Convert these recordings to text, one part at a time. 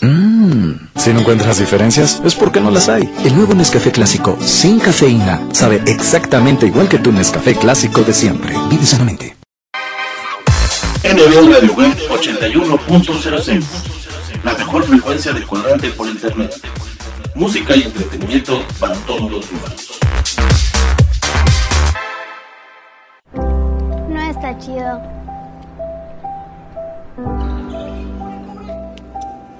Mmm. Si no encuentras diferencias, es porque no las hay. El nuevo Nescafé clásico sin cafeína sabe exactamente igual que tu Nescafé clásico de siempre. Vive sanamente. NB Radio Web 81.06 La mejor frecuencia del cuadrante por internet. Música y entretenimiento para todos los humanos. No está chido.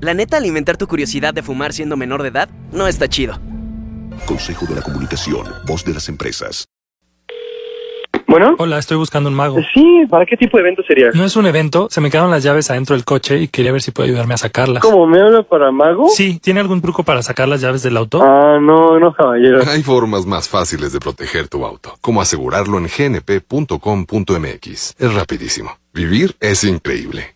La neta, alimentar tu curiosidad de fumar siendo menor de edad no está chido. Consejo de la Comunicación, voz de las empresas. Bueno. Hola, estoy buscando un mago. Sí, ¿para qué tipo de evento sería? No es un evento, se me quedaron las llaves adentro del coche y quería ver si puede ayudarme a sacarlas. ¿Cómo me habla para mago? Sí, ¿tiene algún truco para sacar las llaves del auto? Ah, no, no, caballero. Hay formas más fáciles de proteger tu auto, como asegurarlo en gnp.com.mx. Es rapidísimo. Vivir es increíble.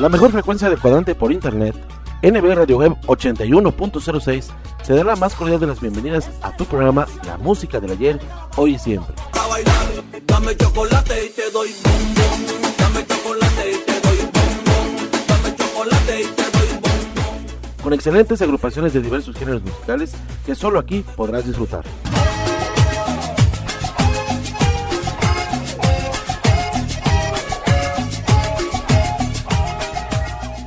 La mejor frecuencia de cuadrante por internet, NB Radio Web 81.06, te da la más cordial de las bienvenidas a tu programa La Música del Ayer, Hoy y Siempre. Dame chocolate y te doy bombón. Dame chocolate y te doy bombón. Dame chocolate y te doy bombón. Con excelentes agrupaciones de diversos géneros musicales que solo aquí podrás disfrutar.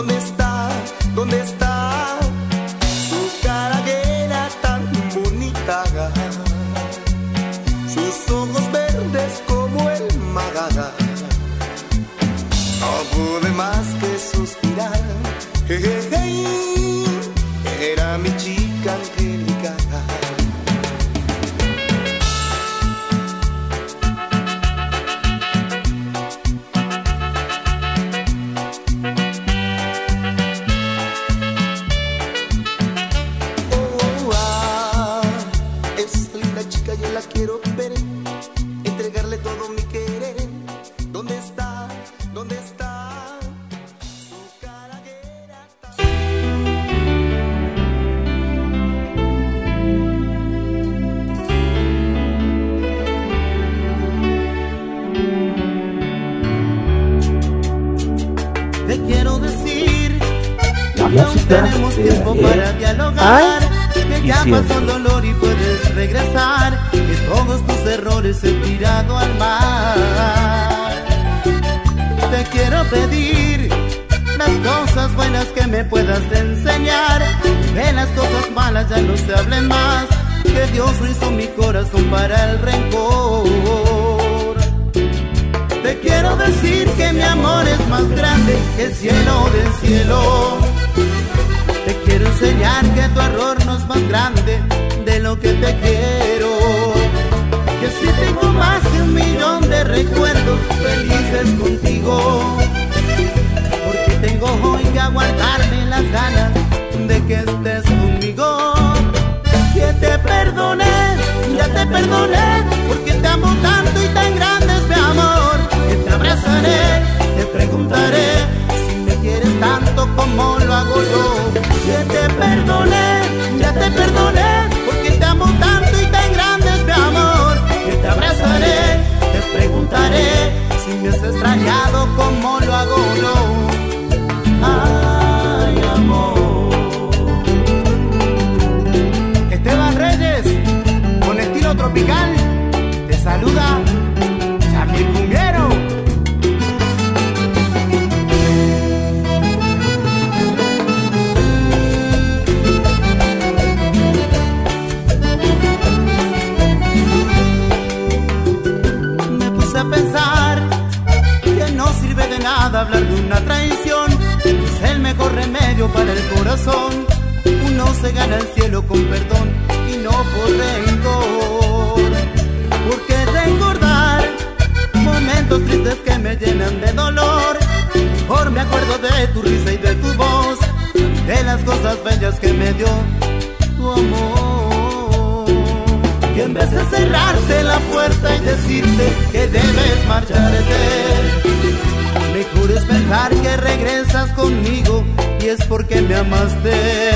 ¿Dónde está? perdón y no por rencor. Porque recordar momentos tristes que me llenan de dolor. Por me acuerdo de tu risa y de tu voz, de las cosas bellas que me dio tu amor. Que en vez de cerrarte la puerta y decirte que debes marcharte. Mejor es pensar que regresas conmigo y es porque me amaste.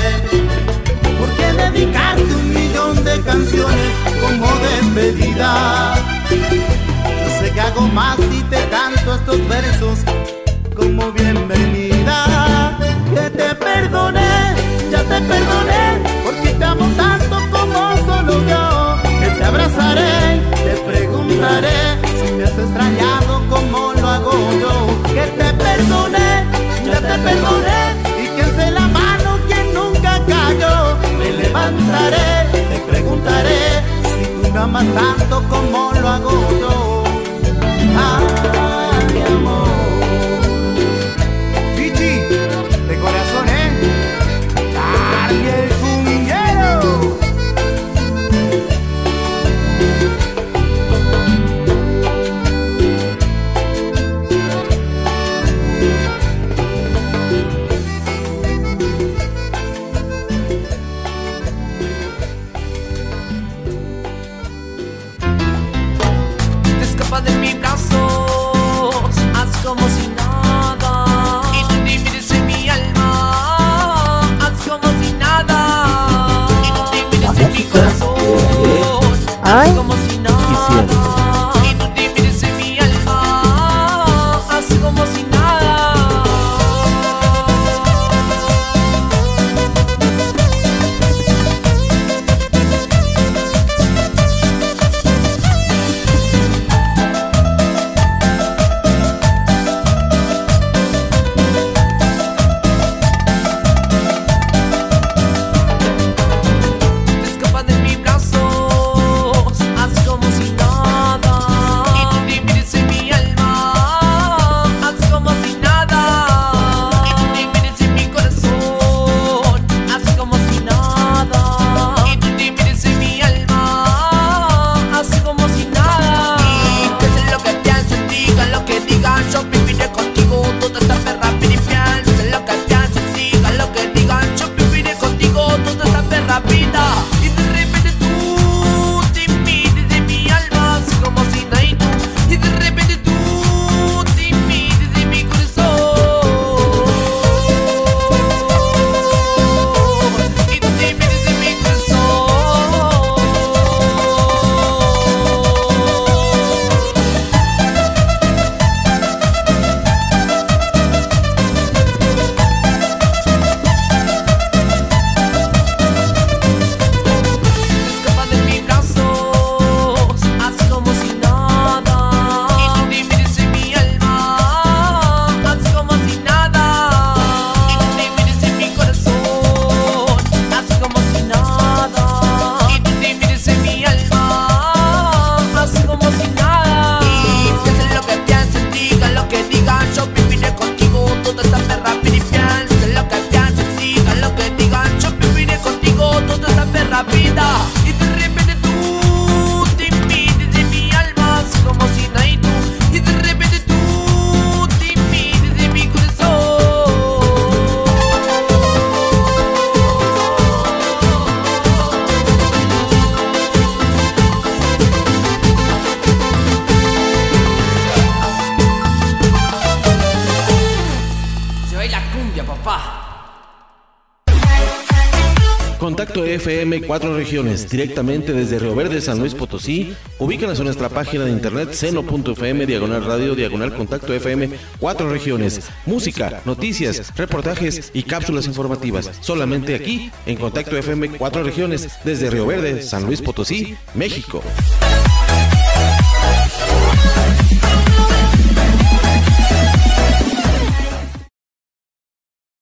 Porque dedicarte un millón de canciones como despedida. Yo sé que hago más y te canto estos versos como bienvenida. Que te perdoné, ya te perdoné, porque te amo tanto como solo yo. Que te abrazaré, te preguntaré si me has extrañado como lo hago yo. Que te perdoné, ya te perdoné, levantaré, te preguntaré si tú me amas tanto como lo hago yo. Amor. Corazón, Contacto FM Cuatro Regiones, directamente desde Río Verde, San Luis Potosí. Ubícanos en nuestra página de internet seno.fm, diagonal radio, diagonal contacto FM Cuatro Regiones. Música, noticias, reportajes y cápsulas informativas. Solamente aquí, en Contacto FM Cuatro Regiones, desde Río Verde, San Luis Potosí, México.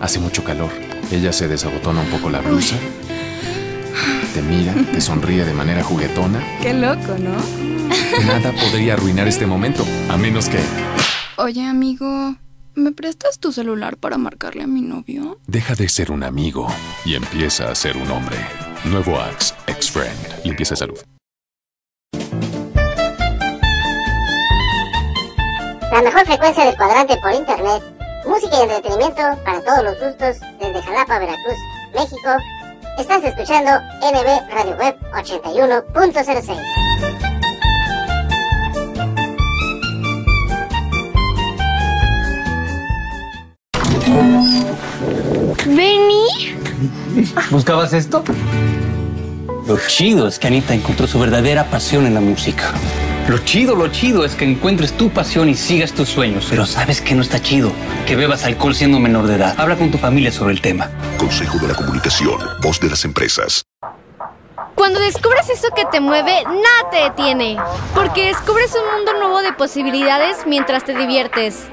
Hace mucho calor. Ella se desabotona un poco la blusa. Te mira, te sonríe de manera juguetona. Qué loco, ¿no? Nada podría arruinar este momento, a menos que Oye, amigo, ¿me prestas tu celular para marcarle a mi novio? deja de ser un amigo y empieza a ser un hombre. Nuevo Axe, Ex-Friend. Limpieza de salud. La mejor frecuencia del cuadrante por internet. Música y entretenimiento para todos los gustos desde Jalapa, Veracruz, México. Estás escuchando NB Radio Web 81.06. ¿Vení? ¿Buscabas esto? Lo chido es que Anita encontró su verdadera pasión en la música. Lo chido, lo chido es que encuentres tu pasión y sigas tus sueños. Pero ¿sabes qué no está chido? Que bebas alcohol siendo menor de edad. Habla con tu familia sobre el tema. Consejo de la Comunicación, voz de las empresas. Cuando descubres eso que te mueve, nada te detiene. Porque descubres un mundo nuevo de posibilidades mientras te diviertes.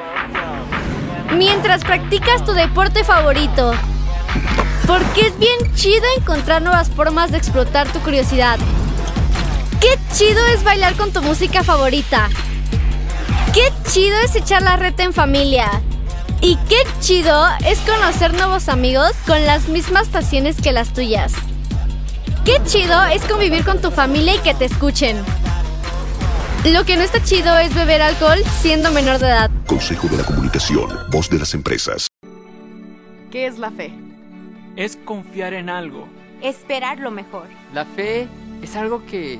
Mientras practicas tu deporte favorito. Porque es bien chido encontrar nuevas formas de explotar tu curiosidad. Qué chido es bailar con tu música favorita. Qué chido es echar la reta en familia. Y qué chido es conocer nuevos amigos con las mismas pasiones que las tuyas. Qué chido es convivir con tu familia y que te escuchen. Lo que no está chido es beber alcohol siendo menor de edad. Consejo de la Comunicación, voz de las empresas. ¿Qué es la fe? Es confiar en algo. Esperar lo mejor. La fe es algo que,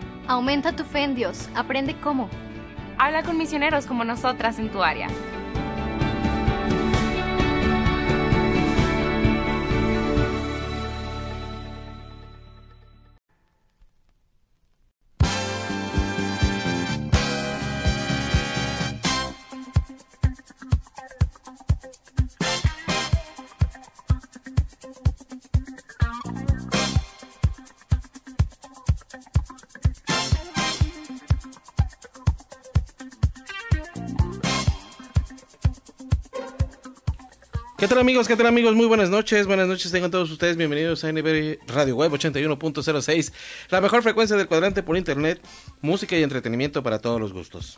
Aumenta tu fe en Dios. Aprende cómo. Habla con misioneros como nosotras en tu área. Tal amigos? ¿Qué tal amigos? Muy buenas noches. Buenas noches tengan todos ustedes. Bienvenidos a NB Radio Web 81.06. La mejor frecuencia del cuadrante por internet. Música y entretenimiento para todos los gustos.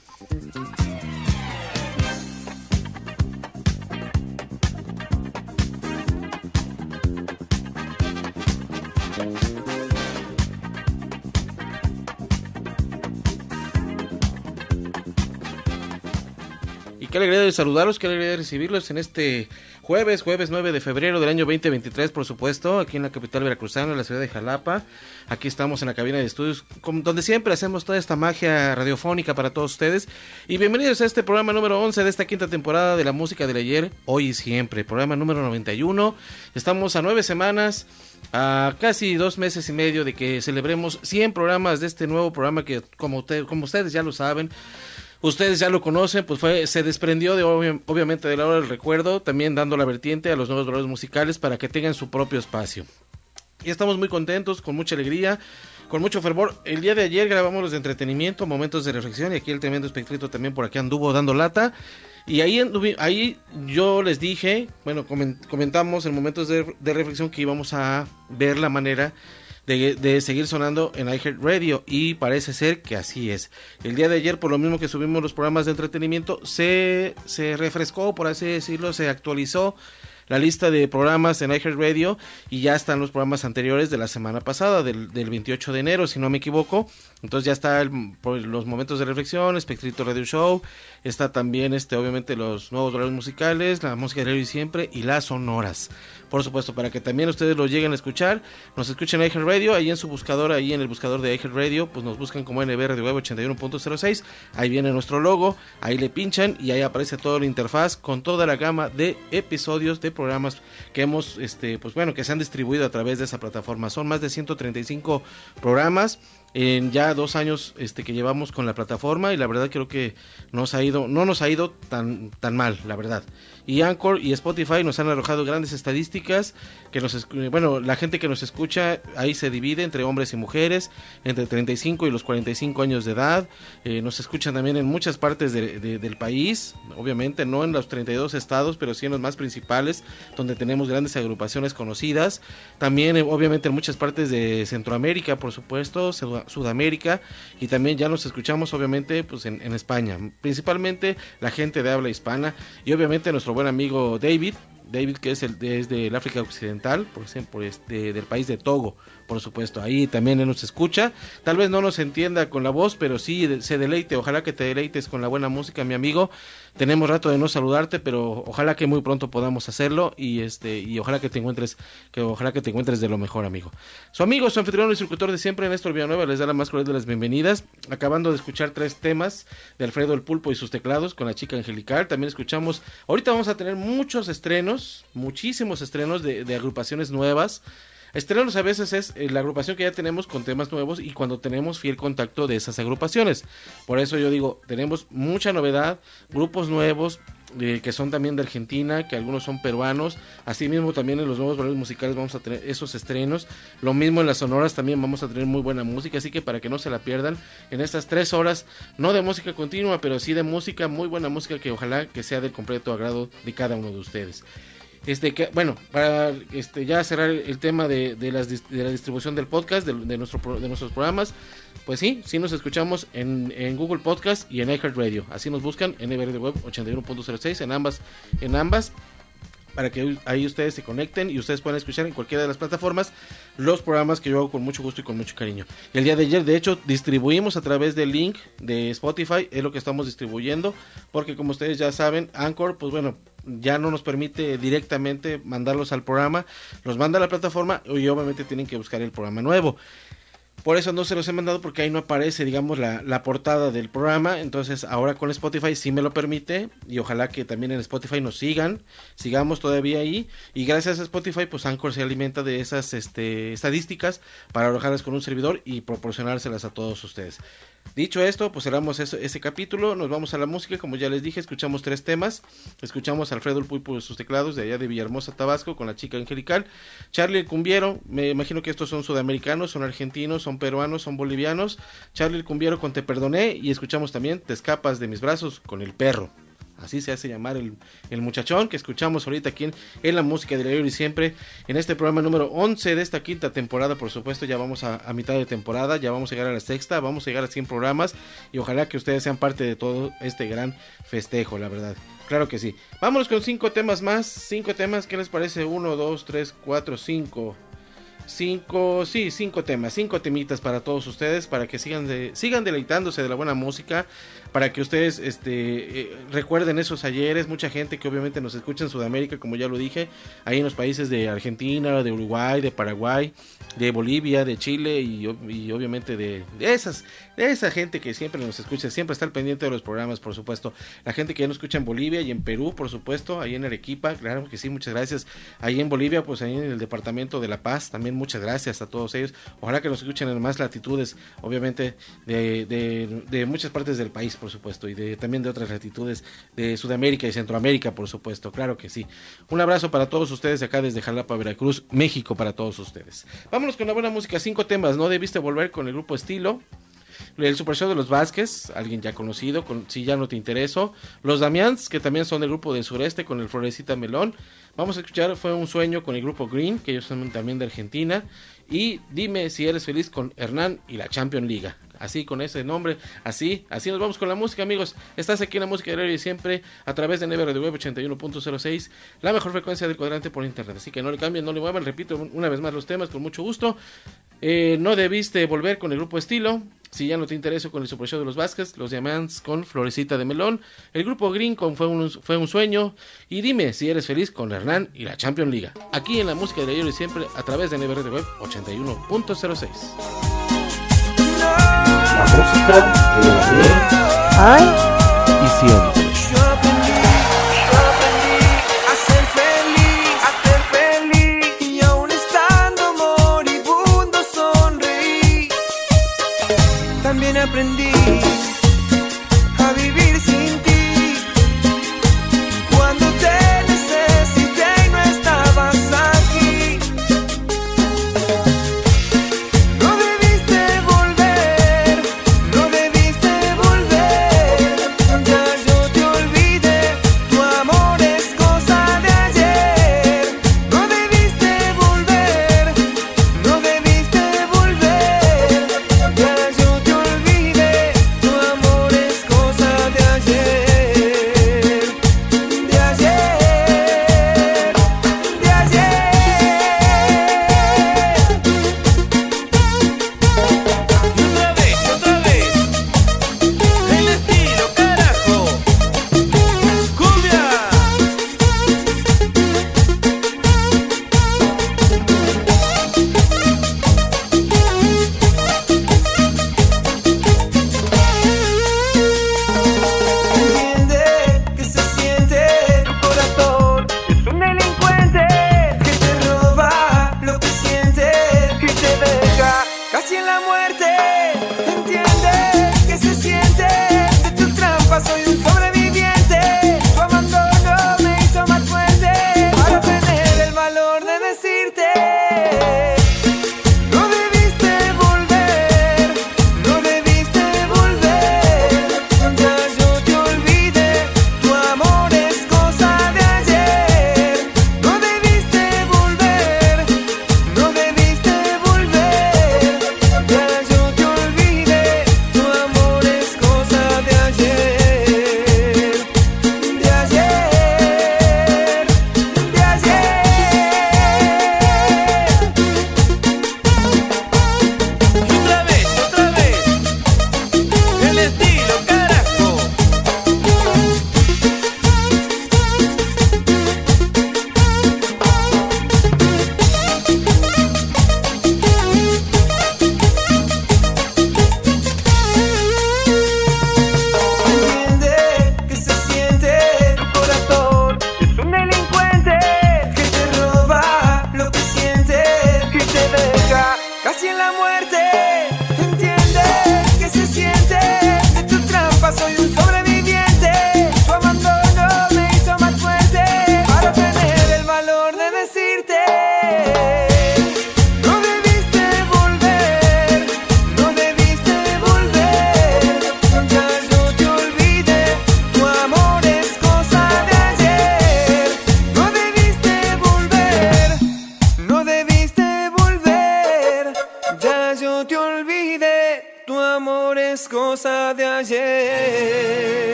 Qué alegría de saludarlos, qué alegría de recibirlos en este jueves, jueves 9 de febrero del año 2023, por supuesto, aquí en la capital veracruzana, en la ciudad de Jalapa. Aquí estamos en la cabina de estudios, donde siempre hacemos toda esta magia radiofónica para todos ustedes. Y bienvenidos a este programa número 11 de esta quinta temporada de la música del ayer, hoy y siempre. Programa número 91. Estamos a nueve semanas, a casi dos meses y medio de que celebremos 100 programas de este nuevo programa que, como, como ustedes ya lo saben, Ustedes ya lo conocen, pues fue, se desprendió de obvi- obviamente de la hora del recuerdo, también dando la vertiente a los nuevos valores musicales para que tengan su propio espacio. Y estamos muy contentos, con mucha alegría, con mucho fervor. El día de ayer grabamos los de entretenimiento, momentos de reflexión, y aquí el tremendo espectrito también por aquí anduvo dando lata. Y ahí, ahí yo les dije, bueno, comen- comentamos en momentos de, de reflexión que íbamos a ver la manera de, seguir sonando en iHeartRadio y parece ser que así es. El día de ayer, por lo mismo que subimos los programas de entretenimiento, se, se refrescó, por así decirlo, se actualizó la lista de programas en iHeartRadio y ya están los programas anteriores de la semana pasada, del, del 28 de enero, si no me equivoco. Entonces ya está el, los momentos de reflexión, Espectrito Radio Show, está también este obviamente los nuevos horarios musicales, la música de y siempre y las sonoras. Por supuesto, para que también ustedes lo lleguen a escuchar, nos escuchen en iHeartRadio, ahí en su buscador, ahí en el buscador de iHeartRadio, pues nos buscan como NB Radio Web 81.06, ahí viene nuestro logo, ahí le pinchan y ahí aparece toda la interfaz con toda la gama de episodios de programas que hemos, este, pues bueno, que se han distribuido a través de esa plataforma. Son más de 135 programas en ya dos años este que llevamos con la plataforma y la verdad creo que nos ha ido no nos ha ido tan tan mal la verdad. Y Anchor y Spotify nos han arrojado grandes estadísticas que nos bueno la gente que nos escucha ahí se divide entre hombres y mujeres entre 35 y los 45 años de edad. Eh, nos escuchan también en muchas partes de, de, del país obviamente no en los 32 estados pero sí en los más principales donde tenemos grandes agrupaciones conocidas. También eh, obviamente en muchas partes de Centroamérica por supuesto Sudamérica y también ya nos escuchamos obviamente pues en España. Principalmente la gente de habla hispana y obviamente nuestro buen amigo David, David que es el desde el África Occidental, por ejemplo, este, del país de Togo, por supuesto, ahí también él nos escucha, tal vez no nos entienda con la voz, pero sí se deleite, ojalá que te deleites con la buena música, mi amigo. Tenemos rato de no saludarte, pero ojalá que muy pronto podamos hacerlo y este y ojalá que te encuentres que ojalá que te encuentres de lo mejor, amigo. Su amigo, su anfitrión y instructor de siempre, Néstor Villanueva, les da la más cordial de las bienvenidas. Acabando de escuchar tres temas de Alfredo el Pulpo y sus teclados con la chica angelical, también escuchamos, ahorita vamos a tener muchos estrenos, muchísimos estrenos de, de agrupaciones nuevas. Estrenos a veces es eh, la agrupación que ya tenemos con temas nuevos y cuando tenemos fiel contacto de esas agrupaciones. Por eso yo digo, tenemos mucha novedad, grupos nuevos, eh, que son también de Argentina, que algunos son peruanos. Asimismo, también en los nuevos valores musicales vamos a tener esos estrenos. Lo mismo en las sonoras también vamos a tener muy buena música, así que para que no se la pierdan en estas tres horas, no de música continua, pero sí de música, muy buena música que ojalá que sea de completo agrado de cada uno de ustedes. Este, que, bueno, para este, ya cerrar el tema de, la distribución del podcast, de, de, nuestro, de nuestros programas, pues sí, sí nos escuchamos en, en Google Podcast y en iHeartRadio. Así nos buscan en de Web 81.06 en ambas, en ambas para que ahí ustedes se conecten y ustedes puedan escuchar en cualquiera de las plataformas los programas que yo hago con mucho gusto y con mucho cariño. El día de ayer, de hecho, distribuimos a través del link de Spotify, es lo que estamos distribuyendo, porque como ustedes ya saben, Anchor, pues bueno, ya no nos permite directamente mandarlos al programa, los manda a la plataforma y obviamente tienen que buscar el programa nuevo. Por eso no se los he mandado porque ahí no aparece, digamos, la, la, portada del programa. Entonces ahora con Spotify sí me lo permite y ojalá que también en Spotify nos sigan, sigamos todavía ahí. Y gracias a Spotify, pues Anchor se alimenta de esas este, estadísticas para alojarlas con un servidor y proporcionárselas a todos ustedes. Dicho esto, pues cerramos ese, capítulo, nos vamos a la música, como ya les dije, escuchamos tres temas, escuchamos a Alfredo el Pulpo sus teclados de allá de Villahermosa, Tabasco, con la chica angelical, Charlie el Cumbiero, me imagino que estos son sudamericanos, son argentinos, son peruanos, son bolivianos, Charlie el Cumbiero con Te Perdoné, y escuchamos también Te escapas de mis brazos con el perro. Así se hace llamar el, el muchachón que escuchamos ahorita aquí en, la música de la y siempre en este programa número 11 de esta quinta temporada. Por supuesto, ya vamos a, mitad de temporada, ya vamos a llegar a la sexta, vamos a llegar a 100 programas y ojalá que ustedes sean parte de todo este gran festejo, la verdad. Claro que sí. Vámonos con cinco temas más. Cinco temas, ¿qué les parece? Uno, dos, tres, cuatro, cinco cinco, sí, cinco temas, cinco temitas para todos ustedes, para que sigan, de, sigan deleitándose de la buena música, para que ustedes este, eh, recuerden esos ayeres, mucha gente que obviamente nos escucha en Sudamérica, como ya lo dije, ahí en los países de Argentina, de Uruguay, de Paraguay, de Bolivia, de Chile y, obviamente de, de, esas, de esa gente que siempre nos escucha, siempre está al pendiente de los programas, por supuesto, la gente que ya nos escucha en Bolivia y en Perú, por supuesto, ahí en Arequipa, claro que sí, muchas gracias, ahí en Bolivia, pues ahí en el departamento de La Paz, también muchas gracias a todos ellos. Ojalá que nos escuchen en más latitudes, obviamente, de, de, de, muchas partes del país, por supuesto, y de, también de otras latitudes de Sudamérica y Centroamérica, por supuesto, claro que sí. Un abrazo para todos ustedes de acá desde Jalapa, Veracruz, México, para todos ustedes. Vámonos con la buena música, cinco temas, ¿no? Debiste volver con el grupo Estilo. El Super Show de los Vázquez, alguien ya conocido, con, si ya no te interesó. Los Damians, que también son del grupo del sureste, con el Florecita Melón. Vamos a escuchar Fue un sueño con el grupo Green, que ellos son también de Argentina. Y dime si eres feliz con Hernán y la Champions League. Así con ese nombre, así, así nos vamos con la música, amigos. Estás aquí en la música de y siempre a través de Never 81.06, la mejor frecuencia del cuadrante por internet. Así que no le cambien, no le muevan, repito una vez más los temas con mucho gusto. Eh, no debiste volver con el grupo estilo. Si ya no te interesa con el Super de los Vázquez, los Diamantes con Florecita de Melón, el grupo Green con Fue un, fue un Sueño y dime si eres feliz con Hernán y la Champions Liga. Aquí en la música de ayer y siempre a través de NBRD Web 81.06. La música de Y siempre.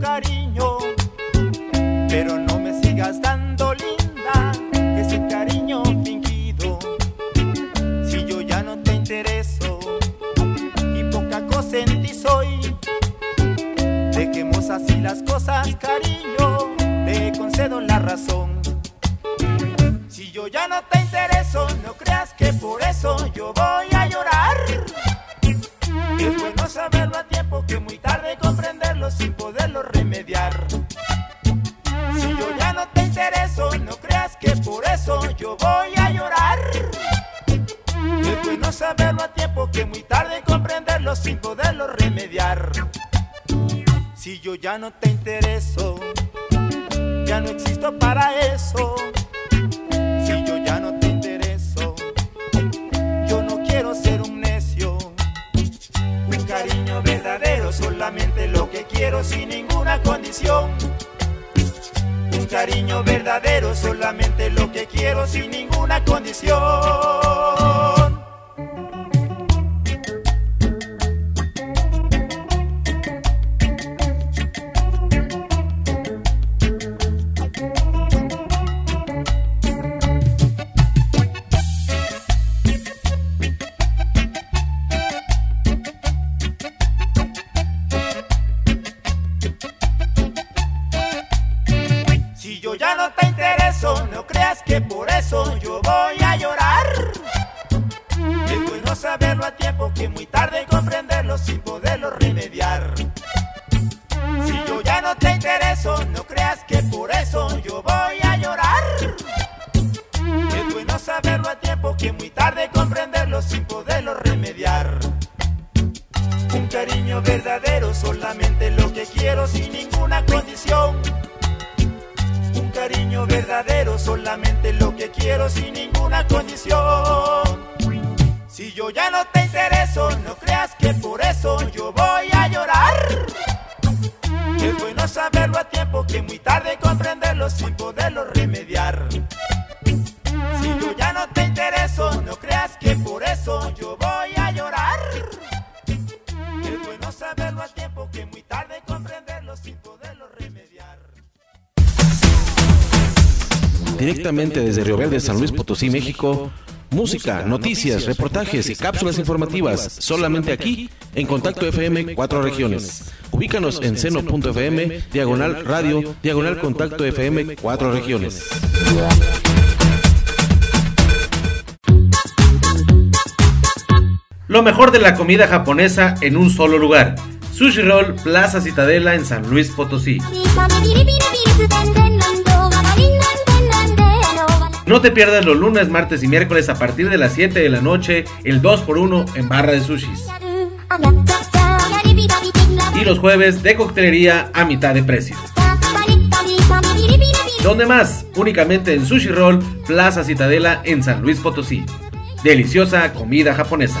carinho. Directamente desde Río Verde, San Luis Potosí, México. Música, noticias, reportajes y cápsulas informativas solamente aquí en Contacto FM Cuatro Regiones. Ubícanos en seno.fm, diagonal radio, diagonal Contacto FM Cuatro Regiones. Lo mejor de la comida japonesa en un solo lugar. Sushi Roll Plaza Citadela en San Luis Potosí. No te pierdas los lunes, martes y miércoles a partir de las 7 de la noche, el 2x1 en barra de sushis. Y los jueves de coctelería a mitad de precio. ¿Dónde más? Únicamente en Sushi Roll Plaza Citadela en San Luis Potosí. Deliciosa comida japonesa.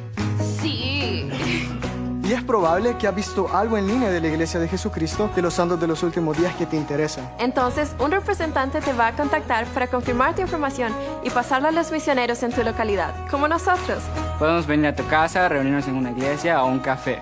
Y es probable que has visto algo en línea de la Iglesia de Jesucristo de los Santos de los Últimos Días que te interesa. Entonces, un representante te va a contactar para confirmar tu información y pasarla a los misioneros en tu localidad, como nosotros. Podemos venir a tu casa, reunirnos en una iglesia o un café.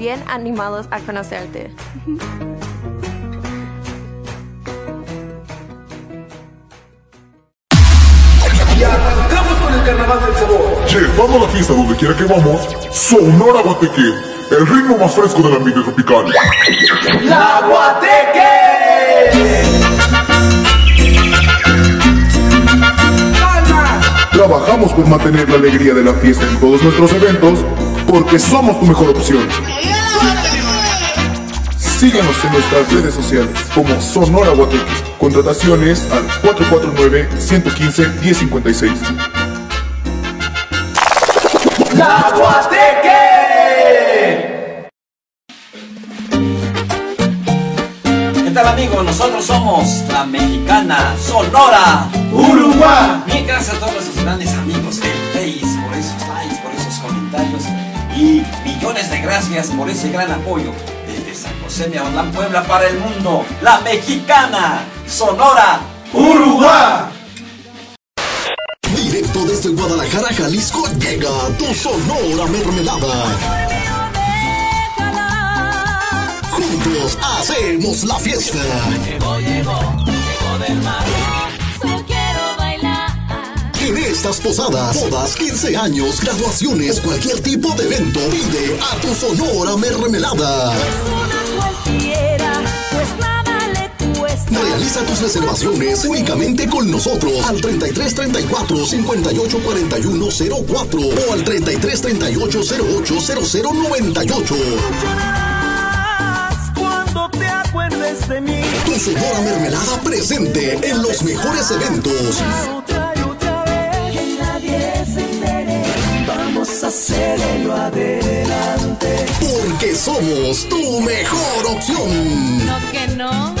animados a conocerte. Y arrancamos con el carnaval del sabor. Llevando la fiesta donde quiera que vamos, Sonora Guateque, el ritmo más fresco del ambiente tropical. ¡La Guateque! Trabajamos por mantener la alegría de la fiesta en todos nuestros eventos, porque somos tu mejor opción. Síguenos en nuestras redes sociales como Sonora Guateque. Contrataciones al 449-115-1056. ¡La Guateque! ¿Qué tal amigos? Nosotros somos la mexicana Sonora Uruguay. Mil gracias a todos nuestros grandes amigos del Face por esos likes, por esos comentarios y millones de gracias por ese gran apoyo desde San José de Aguadán, Puebla para el mundo. La mexicana Sonora Uruguay. Directo desde Guadalajara, Jalisco, llega tu Sonora Mermelada. Juntos hacemos la fiesta. Llegó, llegó, llegó del mar. En estas posadas, bodas, 15 años, graduaciones, cualquier tipo de evento, pide a tu Sonora Mermelada. cualquiera, pues nada le cuesta. Realiza tus reservaciones únicamente con nosotros al 33 34 58 41 04 o al 33 38 08 00 98 te acuerdes de mí. Tu Sonora Mermelada presente en los mejores eventos. Hacerlo adelante. Porque somos tu mejor opción. No que no.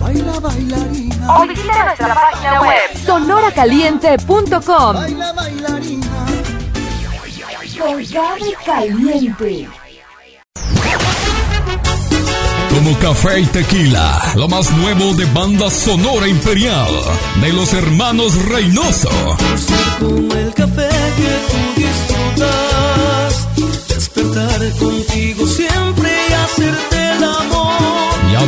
Baila bailarina. O visita nuestra página web sonoracaliente.com. Baila bailarina. Caliente. Como café y tequila, lo más nuevo de banda sonora imperial de los hermanos Reynoso. Como el café que tú disfrutas, despertar contigo siempre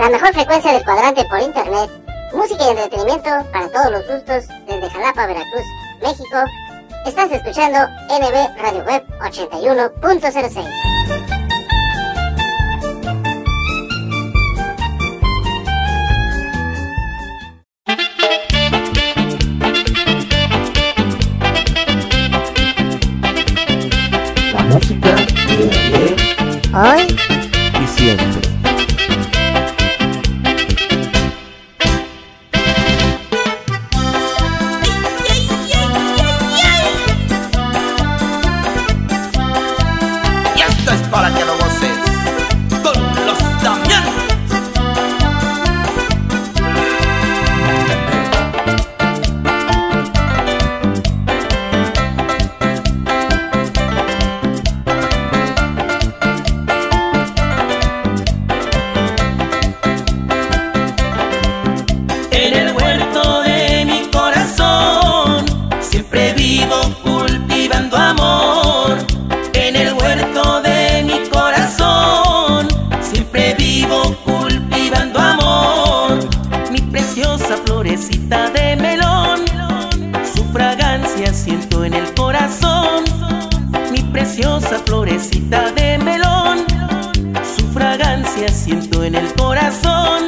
La mejor frecuencia del cuadrante por internet. Música y entretenimiento para todos los gustos desde Jalapa, Veracruz, México. Estás escuchando NB Radio Web 81.06. La música de ayer, hoy y siempre. siento en el corazón.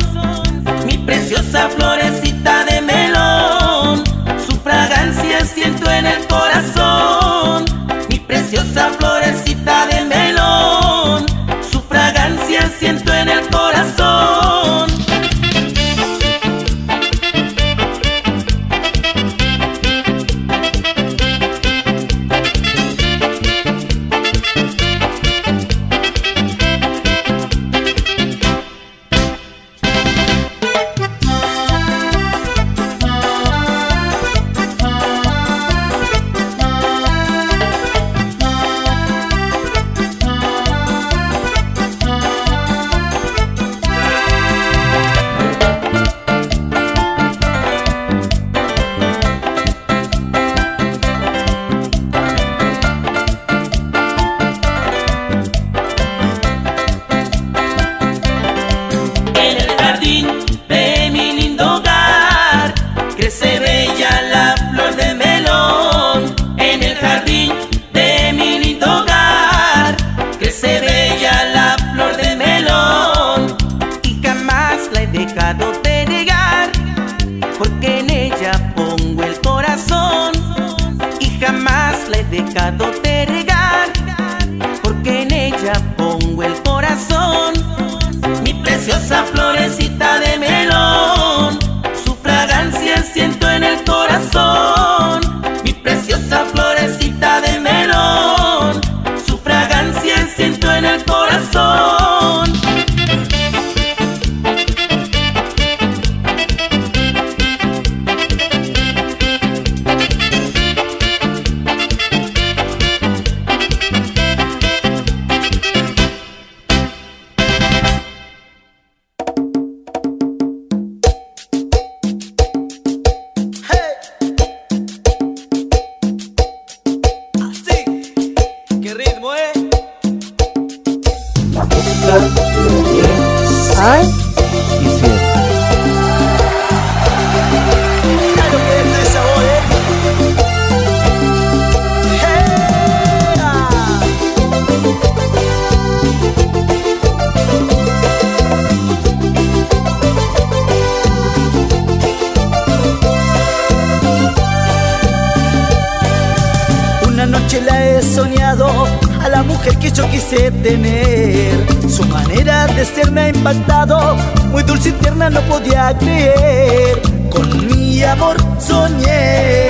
Yo quise tener. Su manera de ser me ha impactado, muy dulce y tierna no podía creer. Con mi amor soñé.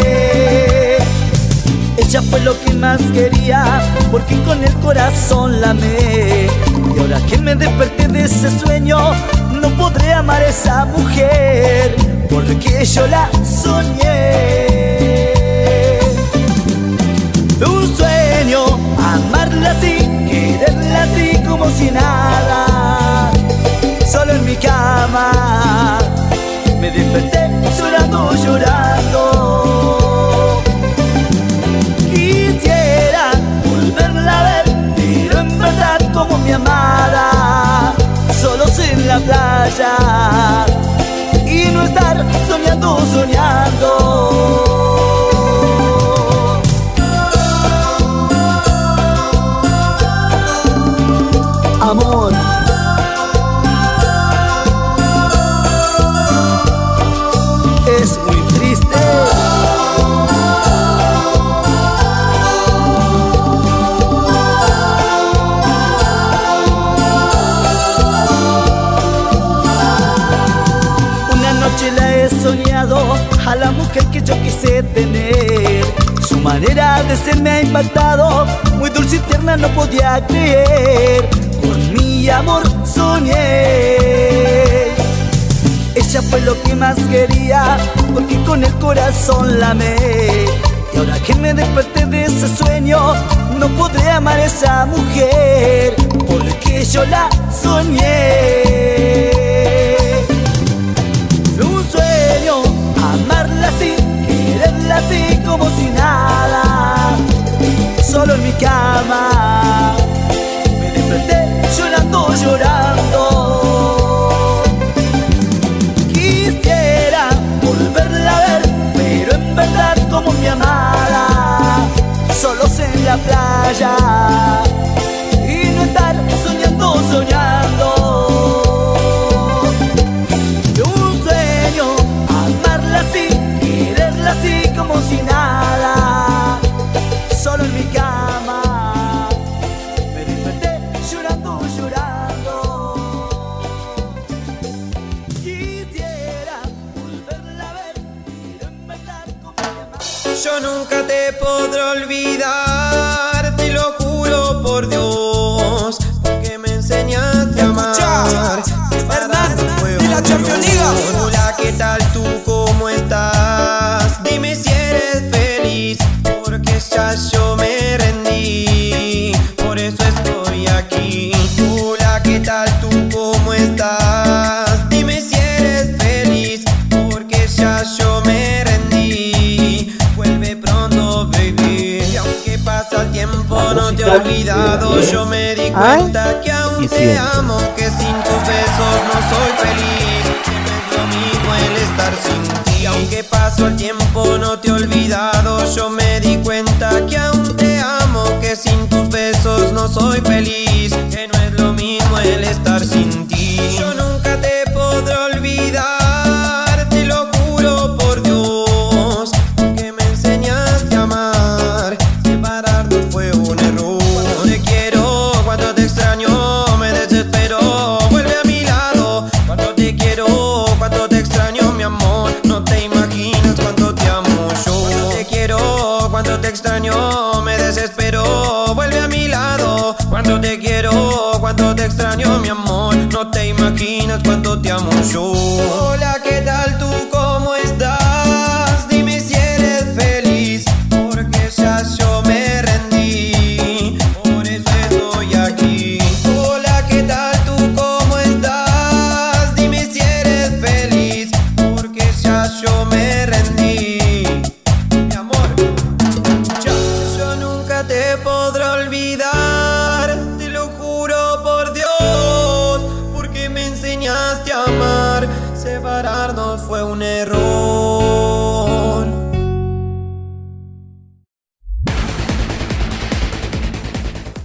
Ella fue lo que más quería, porque con el corazón la amé. Y ahora que me desperté de ese sueño, no podré amar a esa mujer, porque yo la soñé. Fue un sueño amarla así, quererla así como si nada. Solo en mi cama me desperté llorando, llorando. Quisiera volverla a ver, pero en verdad como mi amada, solos en la playa y no estar soñando, soñando. Amor. Es muy triste. Una noche la he soñado a la mujer que yo quise tener. Su manera de ser me ha impactado, muy dulce y tierna no podía creer. Mi amor soñé. Ella fue lo que más quería, porque con el corazón la amé. Y ahora que me desperté de ese sueño, no podré amar a esa mujer, porque yo la soñé. Un sueño amarla así, quererla así como si nada. Solo en mi cama desperté llorando, llorando. Quisiera volverla a ver, pero en verdad como mi amada, solos en la playa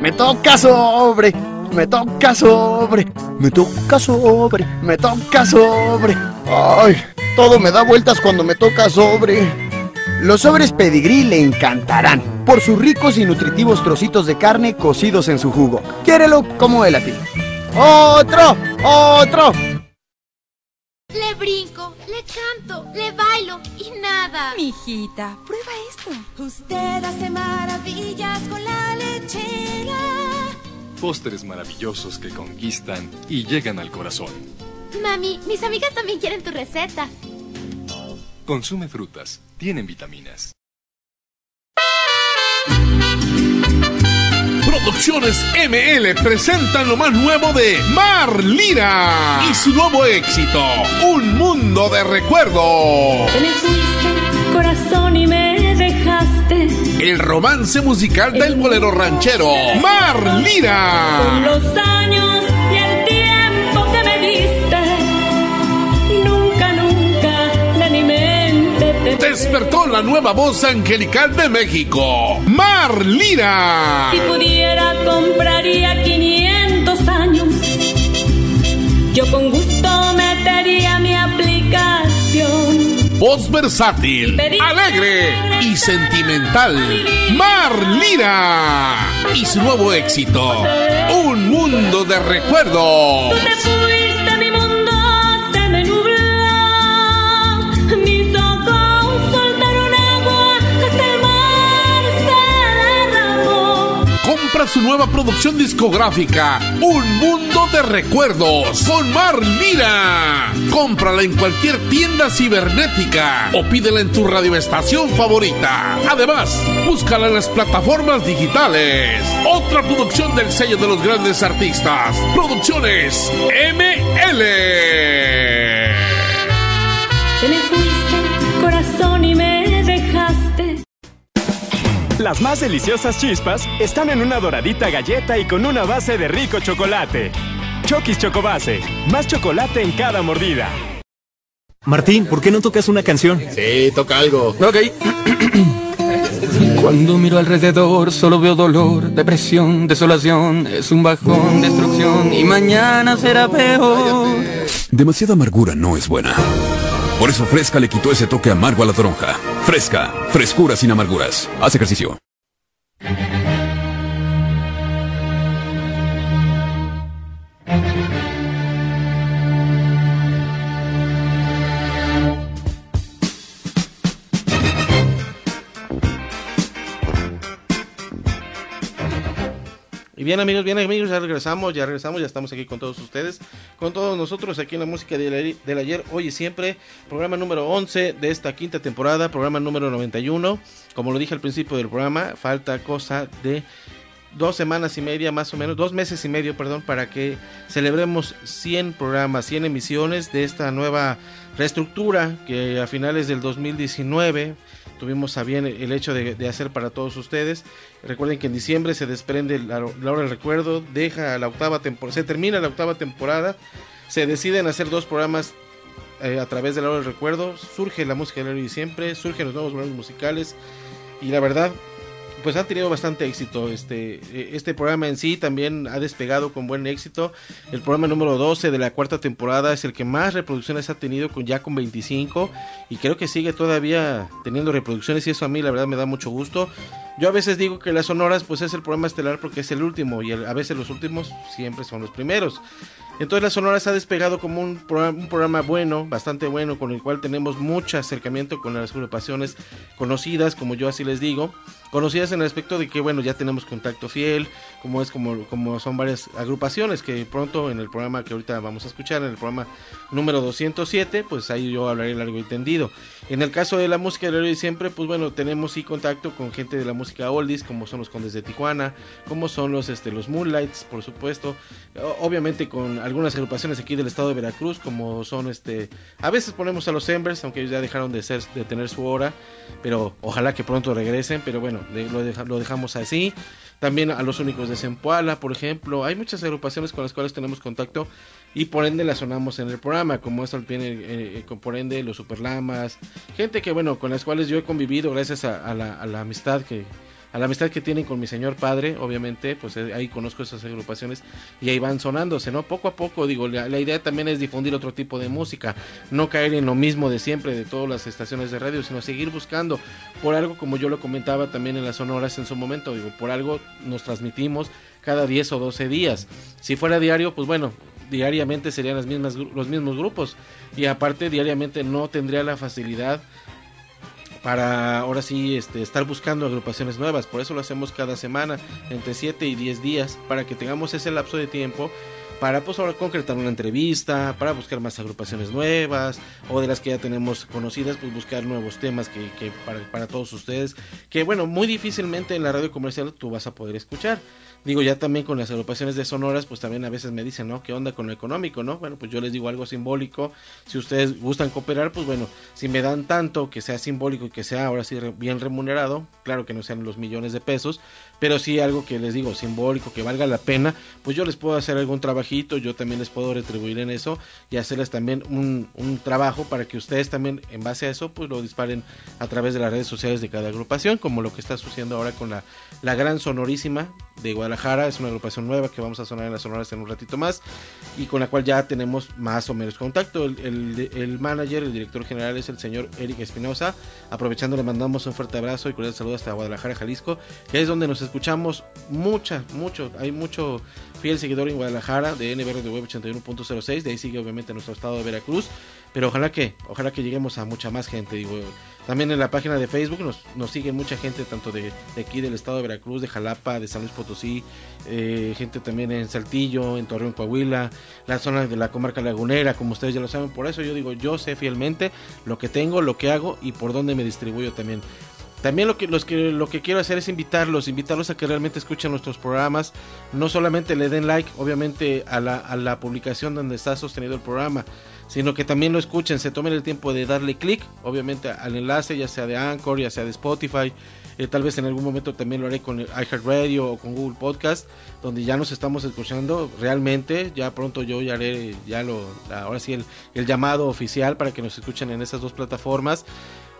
Me toca sobre, me toca sobre, me toca sobre, me toca sobre. Ay, todo me da vueltas cuando me toca sobre. Los sobres pedigrí le encantarán por sus ricos y nutritivos trocitos de carne cocidos en su jugo. Quiérelo como él a ti. ¡Otro! ¡Otro! Le brinco, canto, le bailo y nada. Mijita, prueba esto. Usted hace maravillas con la lechera. Postres maravillosos que conquistan y llegan al corazón. Mami, mis amigas también quieren tu receta. Consume frutas, tienen vitaminas. Producciones ML presentan lo más nuevo de Mar Lira y su nuevo éxito, Un Mundo de Recuerdos. Te me fuiste, corazón, y me dejaste. El romance musical del bolero ranchero, Mar Con Lira. los Despertó la nueva voz angelical de México, Mar Lira. Si pudiera, compraría 500 años. Yo con gusto metería mi aplicación. Voz versátil, alegre y sentimental. Mar Lira. Y su nuevo éxito, Un Mundo de Recuerdos. Compra su nueva producción discográfica, Un Mundo de Recuerdos, con Mar Lira. Cómprala en cualquier tienda cibernética o pídela en tu radioestación favorita. Además, búscala en las plataformas digitales. Otra producción del sello de los grandes artistas. Producciones ML. Las más deliciosas chispas están en una doradita galleta y con una base de rico chocolate. Chokis Chocobase, más chocolate en cada mordida. Martín, ¿por qué no tocas una canción? Sí, toca algo. Ok. Cuando miro alrededor solo veo dolor, depresión, desolación, es un bajón, destrucción y mañana será peor. Demasiada amargura no es buena. Por eso Fresca le quitó ese toque amargo a la toronja. Fresca, frescura sin amarguras. Haz ejercicio. Bien amigos, bien amigos, ya regresamos, ya regresamos, ya estamos aquí con todos ustedes, con todos nosotros aquí en la música del, del ayer, hoy y siempre, programa número 11 de esta quinta temporada, programa número 91. Como lo dije al principio del programa, falta cosa de dos semanas y media más o menos, dos meses y medio, perdón, para que celebremos 100 programas, 100 emisiones de esta nueva reestructura que a finales del 2019 tuvimos a bien el hecho de, hacer para todos ustedes. Recuerden que en diciembre se desprende la, hora del recuerdo, deja la octava temporada, se termina la octava temporada, se deciden hacer dos programas eh, a través de la hora del recuerdo, surge la música del y siempre, surgen los nuevos programas musicales y la verdad pues ha tenido bastante éxito. Este, e, este programa en sí también ha despegado con buen éxito. El programa número 12 de la cuarta temporada es el que más reproducciones ha tenido, con ya con 25. Y creo que sigue todavía teniendo reproducciones y eso a mí la verdad me da mucho gusto. Yo a veces digo que las sonoras pues es el programa estelar porque es el último y a veces los últimos siempre son los primeros. Entonces la Sonora se ha despegado como un programa, un programa, bueno, bastante bueno, con el cual tenemos mucho acercamiento con las agrupaciones conocidas, como yo así les digo conocidas en el aspecto de que bueno ya tenemos contacto fiel como es como como son varias agrupaciones que pronto en el programa que ahorita vamos a escuchar en el programa número 207 pues ahí yo hablaré largo y tendido. En el caso de la música del hoy siempre pues bueno tenemos sí contacto con gente de la música oldies como son los Condes de Tijuana como son los este los Moonlights por supuesto obviamente con algunas agrupaciones aquí del estado de Veracruz como son este a veces ponemos a los Embers aunque ellos ya dejaron de ser de tener su hora pero ojalá que pronto regresen pero bueno lo, dejamos así. También a los únicos de Zempoala, por ejemplo. Hay muchas agrupaciones con las cuales tenemos contacto y por ende las sonamos en el programa, como es viene eh, por ende los Superlamas, gente que bueno, con las cuales yo he convivido gracias a la amistad que, a la amistad que tienen con mi señor padre, obviamente, pues eh, ahí conozco esas agrupaciones y ahí van sonándose, ¿no? Poco a poco, digo, la, idea también es difundir otro tipo de música, no caer en lo mismo de siempre de todas las estaciones de radio, sino seguir buscando por algo, como yo lo comentaba también en las sonoras en su momento, digo, por algo nos transmitimos cada 10 o 12 días. Si fuera diario, pues bueno, diariamente serían las mismas, los mismos grupos y aparte diariamente no tendría la facilidad para ahora sí este, estar buscando agrupaciones nuevas. Por eso lo hacemos cada semana, entre 7 y 10 días, para que tengamos ese lapso de tiempo para pues ahora concretar una entrevista, para buscar más agrupaciones nuevas o de las que ya tenemos conocidas, pues buscar nuevos temas que, que para, para, todos ustedes, que bueno, muy difícilmente en la radio comercial tú vas a poder escuchar. Digo, ya también con las agrupaciones de sonoras, pues también a veces me dicen, ¿no? ¿Qué onda con lo económico, no? Bueno, pues yo les digo algo simbólico. Si ustedes gustan cooperar, pues bueno, si me dan tanto que sea simbólico y que sea ahora sí bien remunerado, claro que no sean los millones de pesos, pero sí algo que les digo simbólico, que valga la pena, pues yo les puedo hacer algún trabajito, yo también les puedo retribuir en eso y hacerles también un, un trabajo para que ustedes también en base a eso, pues lo disparen a través de las redes sociales de cada agrupación, como lo que está sucediendo ahora con la, la gran sonorísima de Guadalajara, es una agrupación nueva que vamos a sonar en las sonoras en un ratito más y con la cual ya tenemos más o menos contacto. El, el, manager, el director general es el señor Eric Espinosa. Aprovechando le mandamos un fuerte abrazo y cordial saludo hasta Guadalajara, Jalisco, que es donde nos escuchamos mucha, mucho, hay mucho fiel seguidor en Guadalajara de NBR de Web 81.06, de ahí sigue obviamente nuestro estado de Veracruz, pero ojalá que, ojalá que lleguemos a mucha más gente, digo, también en la página de Facebook nos, nos sigue mucha gente, tanto de, aquí del estado de Veracruz, de Jalapa, de San Luis Potosí, eh, gente también en Saltillo, en Torreón, Coahuila, la zona de la comarca lagunera, como ustedes ya lo saben. Por eso yo digo, yo sé fielmente lo que tengo, lo que hago y por dónde me distribuyo también. También lo que, los que, lo que quiero hacer es invitarlos, invitarlos a que realmente escuchen nuestros programas. No solamente le den like, obviamente, a la, a la publicación donde está sostenido el programa, sino que también lo escuchen, se tomen el tiempo de darle clic, obviamente al enlace, ya sea de Anchor, ya sea de Spotify, eh, tal vez en algún momento también lo haré con iHeartRadio o con Google Podcast, donde ya nos estamos escuchando realmente, ya pronto yo ya haré ya lo, ahora sí el, el llamado oficial para que nos escuchen en esas dos plataformas.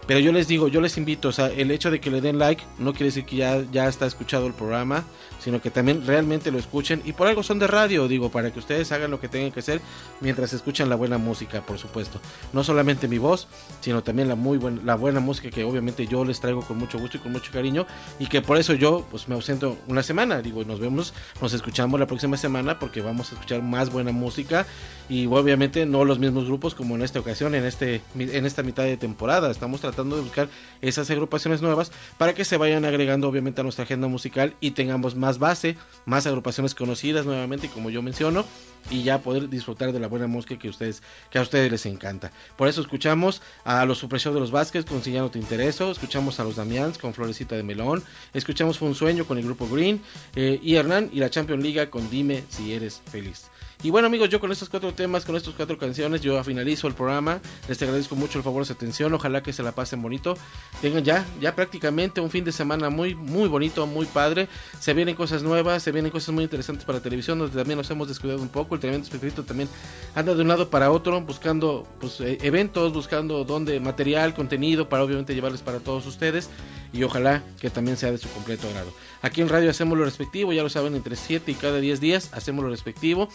Pero yo les digo, yo les invito, o sea, el hecho de que le den like no quiere decir que ya, ya está escuchado el programa, sino que también realmente lo escuchen. Y por algo son de radio, digo, para que ustedes hagan lo que tengan que hacer mientras escuchan la buena música, por supuesto. No solamente mi voz, sino también la muy buena, la buena música que obviamente yo les traigo con mucho gusto y con mucho cariño. Y que por eso yo pues me ausento una semana. Digo, nos vemos, nos escuchamos la próxima semana porque vamos a escuchar más buena música. Y obviamente no los mismos grupos como en esta ocasión, en este, en esta mitad de temporada. Estamos tratando tratando de buscar esas agrupaciones nuevas para que se vayan agregando obviamente a nuestra agenda musical y tengamos más base, más agrupaciones conocidas nuevamente, como yo menciono, y ya poder disfrutar de la buena música que ustedes que a ustedes les encanta. Por eso escuchamos a los Show de los Vázquez con Si ya no te intereso, escuchamos a los Damians con Florecita de Melón, escuchamos Fue un sueño con el grupo Green eh, y Hernán y la Champion Liga con Dime si eres feliz. Y bueno amigos, yo con estos cuatro temas, con estas cuatro canciones, yo finalizo el programa. Les agradezco mucho el favor de su atención. Ojalá que se la pasen bonito. Tengan ya, ya prácticamente un fin de semana muy, muy bonito, muy padre. Se vienen cosas nuevas, se vienen cosas muy interesantes para televisión, donde también nos hemos descuidado un poco. El tremendo especialito también anda de un lado para otro, buscando pues, eh, eventos, buscando donde material, contenido, para obviamente llevarles para todos ustedes. Y ojalá que también sea de su completo agrado. Aquí en radio hacemos lo respectivo, ya lo saben, entre 7 y cada 10 días hacemos lo respectivo.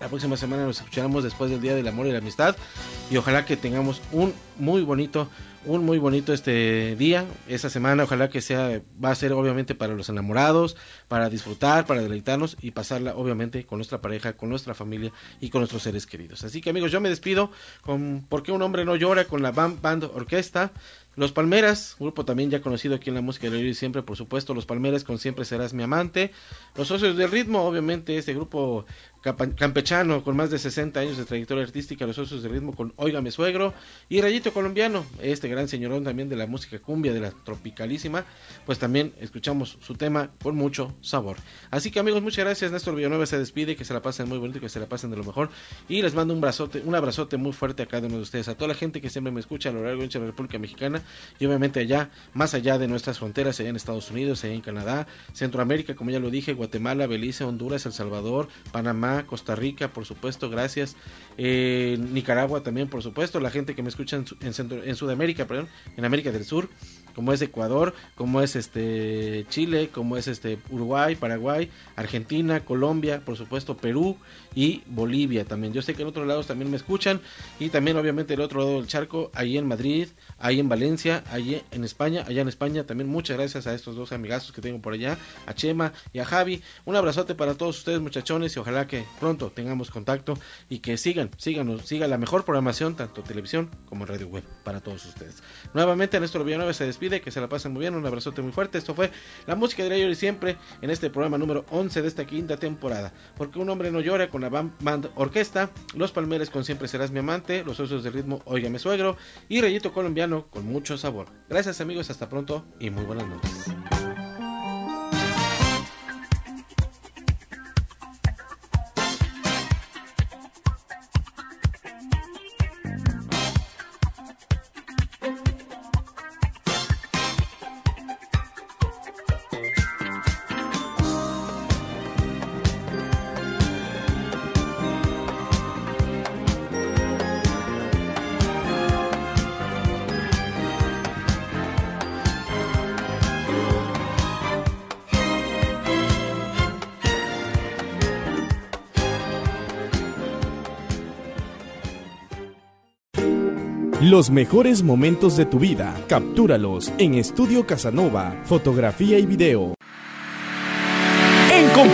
La próxima semana nos escucharemos después del Día del Amor y la Amistad. Y ojalá que tengamos un muy bonito, un muy bonito este día, esa semana. Ojalá que sea, va a ser obviamente para los enamorados, para disfrutar, para deleitarnos y pasarla obviamente con nuestra pareja, con nuestra familia y con nuestros seres queridos. Así que amigos, yo me despido con ¿Por qué un hombre no llora? con la Band Band Orquesta. Los Palmeras, grupo también ya conocido aquí en la música de y siempre, por supuesto, Los Palmeras con Siempre Serás Mi Amante. Los Socios del Ritmo, obviamente, este grupo campechano con más de 60 años de trayectoria artística, Los Socios del Ritmo con Óigame Suegro. Y Rayito Colombiano, este gran señorón también de la música cumbia, de la tropicalísima, pues también escuchamos su tema con mucho sabor. Así que amigos, muchas gracias. Néstor Villanueva se despide, que se la pasen muy bonito, que se la pasen de lo mejor. Y les mando un abrazote, un abrazote muy fuerte a cada uno de ustedes, a toda la gente que siempre me escucha a lo largo de la República Mexicana y obviamente allá, más allá de nuestras fronteras, allá en Estados Unidos, allá en Canadá, Centroamérica, como ya lo dije, Guatemala, Belice, Honduras, El Salvador, Panamá, Costa Rica, por supuesto, gracias, eh, Nicaragua también, por supuesto, la gente que me escucha en, en Sudamérica, perdón, en América del Sur, como es Ecuador, como es este Chile, como es este Uruguay, Paraguay, Argentina, Colombia, por supuesto Perú y Bolivia también. Yo sé que en otros lados también me escuchan y también obviamente el otro lado del charco, ahí en Madrid, ahí en Valencia, ahí en España, allá en España también muchas gracias a estos dos amigazos que tengo por allá, a Chema y a Javi. Un abrazote para todos ustedes muchachones y ojalá que pronto tengamos contacto y que sigan, síganos, siga la mejor programación tanto televisión como radio web para todos ustedes. Nuevamente Néstor Villanueva se despide, que se la pasen muy bien, un abrazote muy fuerte. Esto fue la música de y siempre en este programa número 11 de esta quinta temporada. Porque un hombre no llora con la band, orquesta, Los Palmeres con Siempre Serás Mi Amante, Los Osos del Ritmo, Óigame Suegro y Reyito Colombiano con mucho sabor. Gracias amigos, hasta pronto y muy buenas noches. Los mejores momentos de tu vida, captúralos en Estudio Casanova, fotografía y video.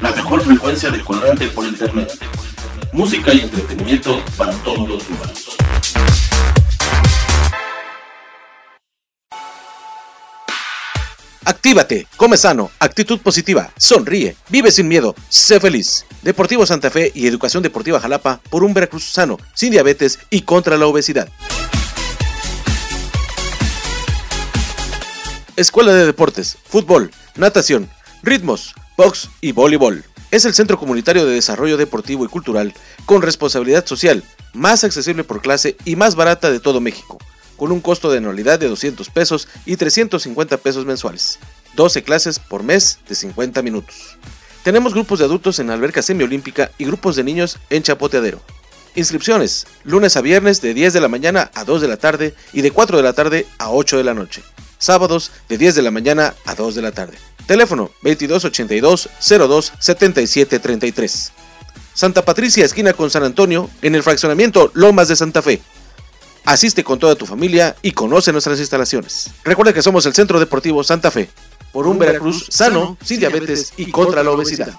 la mejor frecuencia de cuadrante por internet. Música y entretenimiento para todos los humanos. Actívate, come sano, actitud positiva, sonríe, vive sin miedo, sé feliz. Deportivo Santa Fe y Educación Deportiva Jalapa por un Veracruz sano, sin diabetes y contra la obesidad. Escuela de Deportes, Fútbol, Natación, Ritmos, Box y Voleibol. Es el centro comunitario de desarrollo deportivo y cultural con responsabilidad social, más accesible por clase y más barata de todo México, con un costo de anualidad de 200 pesos y 350 pesos mensuales. 12 clases por mes de 50 minutos. Tenemos grupos de adultos en alberca semiolímpica y grupos de niños en chapoteadero. Inscripciones, lunes a viernes de 10 de la mañana a 2 de la tarde y de 4 de la tarde a 8 de la noche. Sábados de 10 de la mañana a 2 de la tarde. Teléfono 2282 02 77 33. Santa Patricia, esquina con San Antonio, en el fraccionamiento Lomas de Santa Fe. Asiste con toda tu familia y conoce nuestras instalaciones. Recuerda que somos el Centro Deportivo Santa Fe, por un Veracruz sano, sin diabetes y contra la obesidad.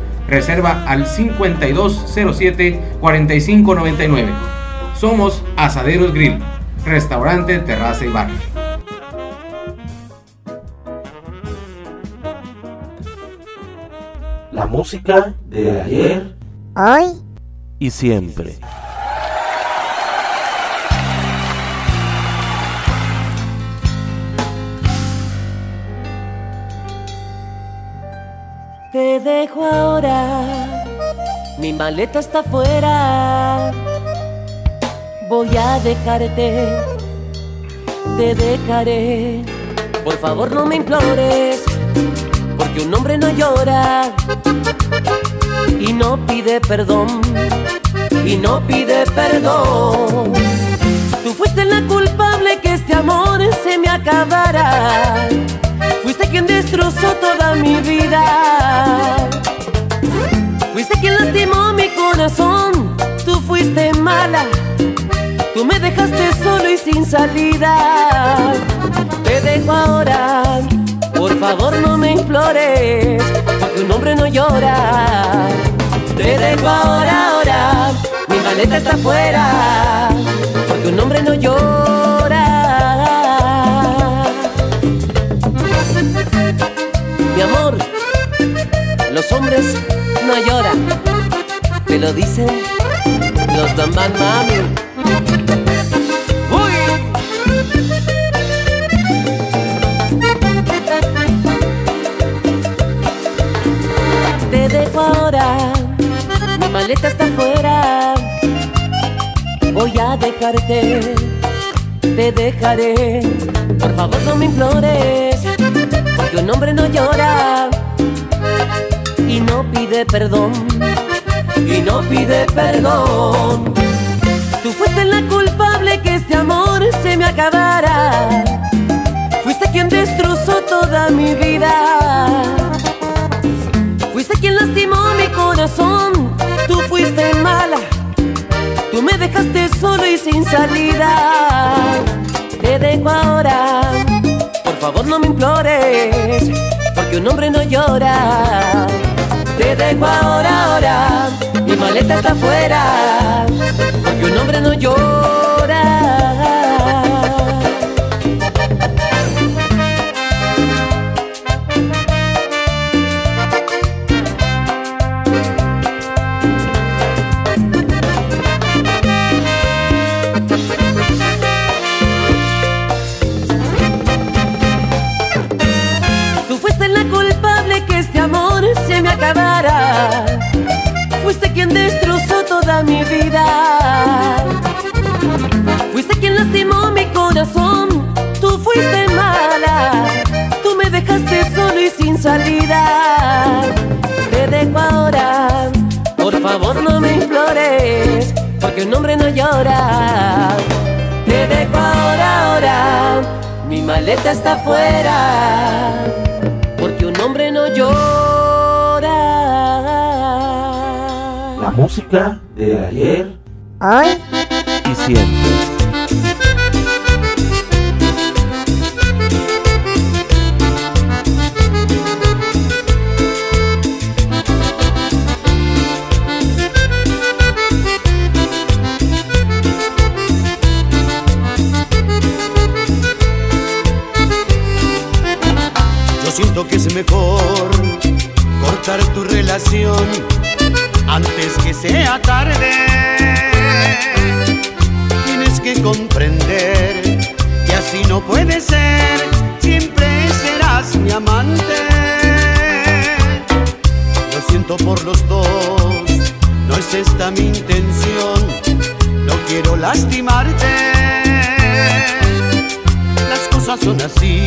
Reserva al 5207-4599. Somos Asaderos Grill, restaurante, terraza y bar. La música de ayer, hoy y siempre. Te dejo ahora, mi maleta está afuera. Voy a dejarte, te dejaré. Por favor no me implores, porque un hombre no llora y no pide perdón, y no pide perdón. Tú fuiste la culpable que este amor se me acabara. Fuiste quien destrozó toda mi vida. Fuiste quien lastimó mi corazón. Tú fuiste mala. Tú me dejaste solo y sin salida. Te dejo ahora. Por favor no me implores. Porque un hombre no llora. Te dejo ahora, ahora. Mi maleta está afuera. Porque un hombre no llora. Mi amor, los hombres no lloran. Te lo dicen los Bambam Mami. Te dejo ahora, mi maleta está afuera. Voy a dejarte, te dejaré. Por favor no me implores, porque un hombre no llora y no pide perdón, y no pide perdón. Tú fuiste la culpable que este amor se me acabara. Fuiste quien destrozó toda mi vida. Fuiste quien lastimó mi corazón. Tú fuiste mala. Tú me dejaste solo y sin salida. Te dejo ahora. Por favor no me implores. Porque un hombre no llora. Te dejo ahora, ahora. Mi maleta está afuera. Porque un hombre no llora. Quien destrozó toda mi vida. Fuiste quien lastimó mi corazón. Tú fuiste mala. Tú me dejaste solo y sin salida. Te dejo ahora. Por favor no me implores. Porque un hombre no llora. Te dejo ahora, ahora. Mi maleta está afuera. Porque un hombre no llora. música de ayer, hoy y siempre. por los dos. No es esta mi intención, no quiero lastimarte. Las cosas son así.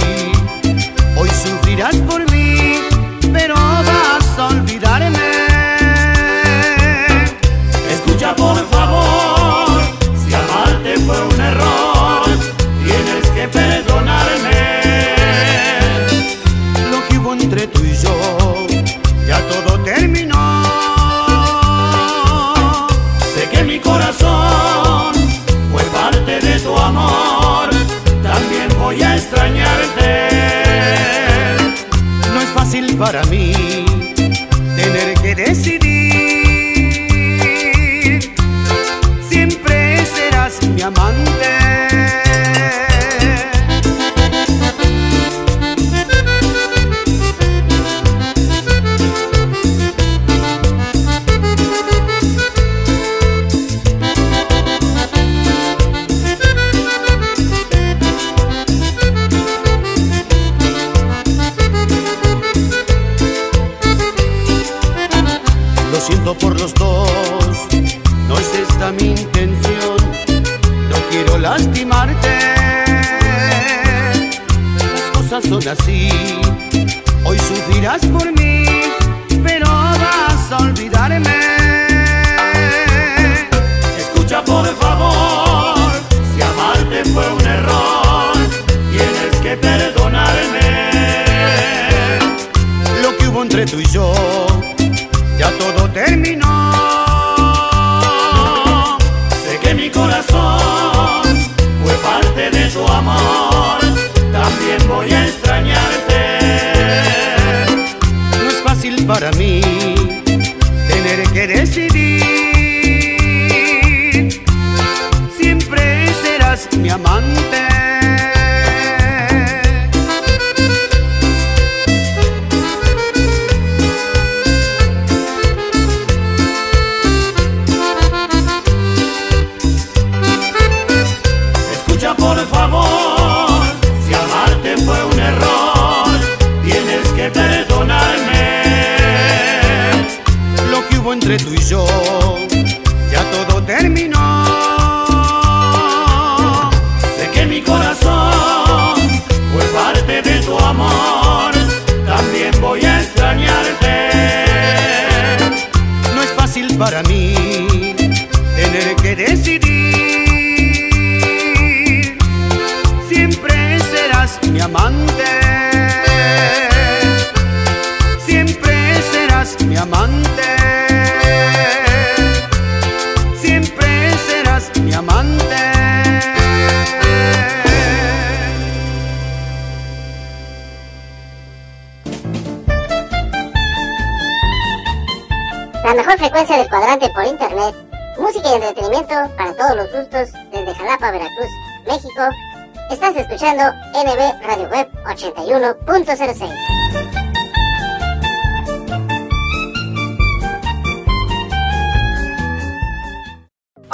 escuchando NB Radio Web 81.06.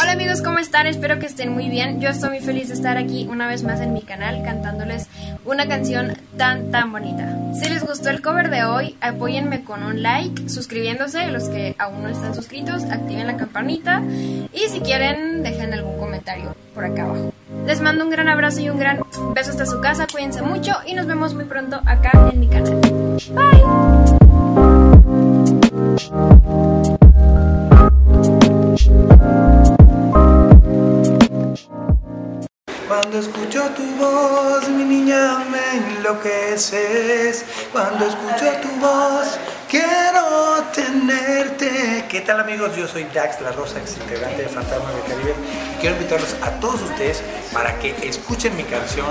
Hola amigos, ¿cómo están? Espero que estén muy bien. Yo estoy muy feliz de estar aquí una vez más en mi canal cantándoles una canción tan tan bonita. Si les gustó el cover de hoy, apóyenme con un like, suscribiéndose, los que aún no están suscritos, activen la campanita y si quieren dejen algún comentario por acá abajo. Les mando un gran abrazo y un gran Besos hasta su casa, cuídense mucho y nos vemos muy pronto acá en mi canal. Bye. Tal amigos? Yo soy Dax La Rosa, ex integrante de Fantasma del Caribe quiero invitarlos a todos ustedes para que escuchen mi canción,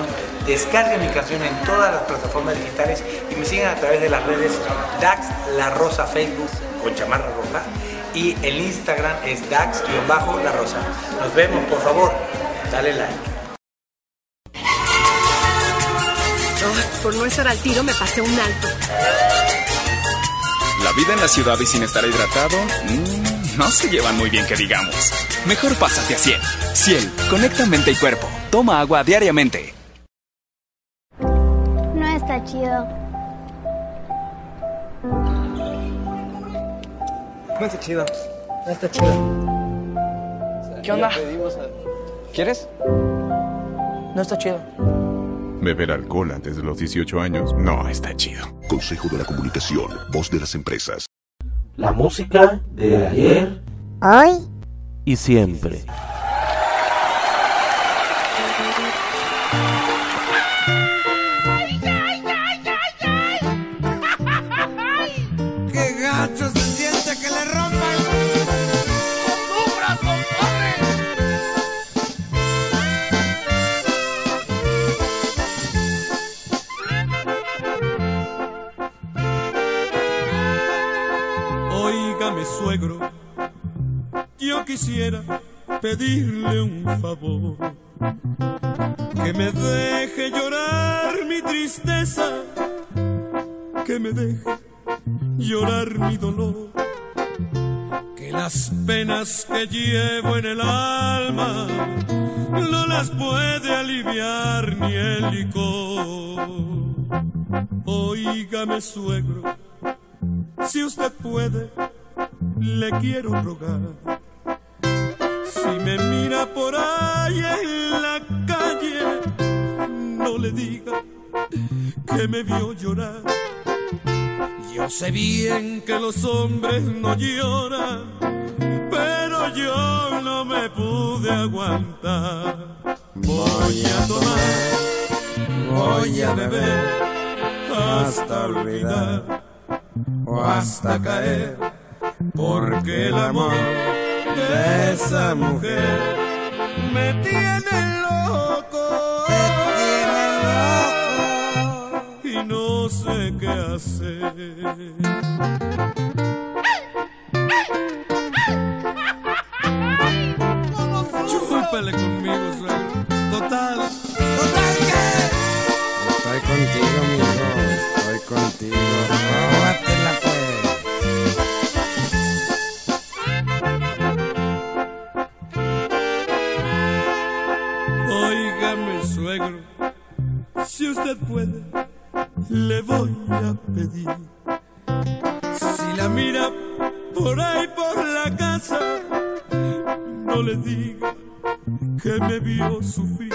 descarguen mi canción en todas las plataformas digitales y me sigan a través de las redes Dax La Rosa Facebook con chamarra roja y el Instagram es Dax-La Rosa. Nos vemos, por favor, dale like. por no estar al tiro me pasé un alto. La vida en la ciudad y sin estar hidratado, mm, no se llevan muy bien que digamos. Mejor pásate a Ciel. Ciel, conecta mente y cuerpo. Toma agua diariamente. No está chido. No está chido. No está chido. ¿Qué onda? ¿Quieres? No está chido. Beber alcohol antes de los 18 años no está chido. Consejo de la Comunicación, voz de las empresas. La música de ayer, hoy y siempre. Pedirle un favor. Que me deje llorar mi tristeza, que me deje llorar mi dolor. Que las penas que llevo en el alma no las puede aliviar ni el licor. Óigame, suegro, si usted puede, le quiero rogar. Si me mira por ahí en la calle, no le diga que me vio llorar. Yo sé bien que los hombres no lloran, pero yo no me pude aguantar. Voy a tomar, voy a beber, hasta olvidar o hasta caer, porque el amor esa mujer me tiene loco. Y no sé qué hacer. Chúpale conmigo, Óigame, suegro, si usted puede, le voy a pedir. Si la mira por ahí por la casa, no le diga que me vio sufrir.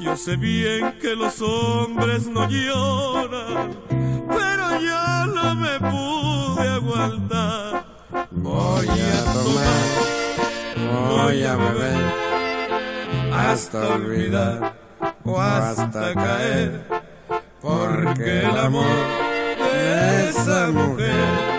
Yo sé bien que los hombres no lloran, pero yo no me pude aguantar. Voy a tomar, voy a beber, hasta olvidar o hasta caer, porque el amor de esa mujer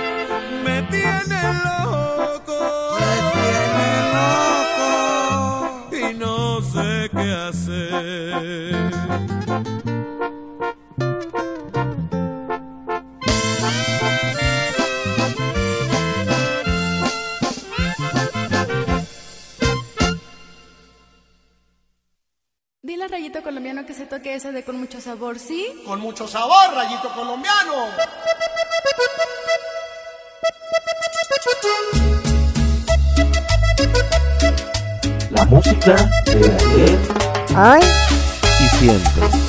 sabor, ¿sí? Con mucho sabor, rayito colombiano. La música de ayer, hoy y siempre.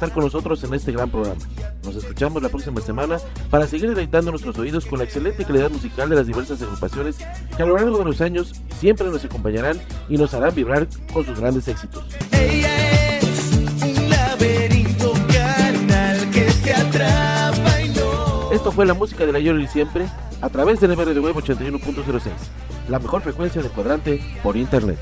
Estar con nosotros en este gran programa. Nos escuchamos la próxima semana para seguir deleitando nuestros oídos con la excelente calidad musical de las diversas agrupaciones que a lo largo de los años siempre nos acompañarán y nos harán vibrar con sus grandes éxitos. Ella es un laberinto carnal que te atrapa y no. Esto fue la música del ayer y siempre a través del MR de Web 81.06, la mejor frecuencia de cuadrante por internet.